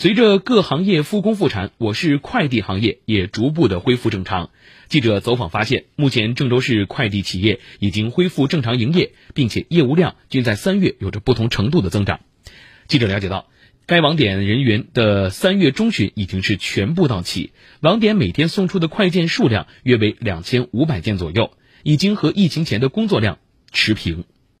随着各行业复工复产，我市快递行业也逐步的恢复正常。记者走访发现，目前郑州市快递企业已经恢复正常营业，并且业务量均在三月有着不同程度的增长。记者了解到，该网点人员的三月中旬已经是全部到齐，网点每天送出的快件数量约为两千五百件左右，已经和疫情前的工作量持平。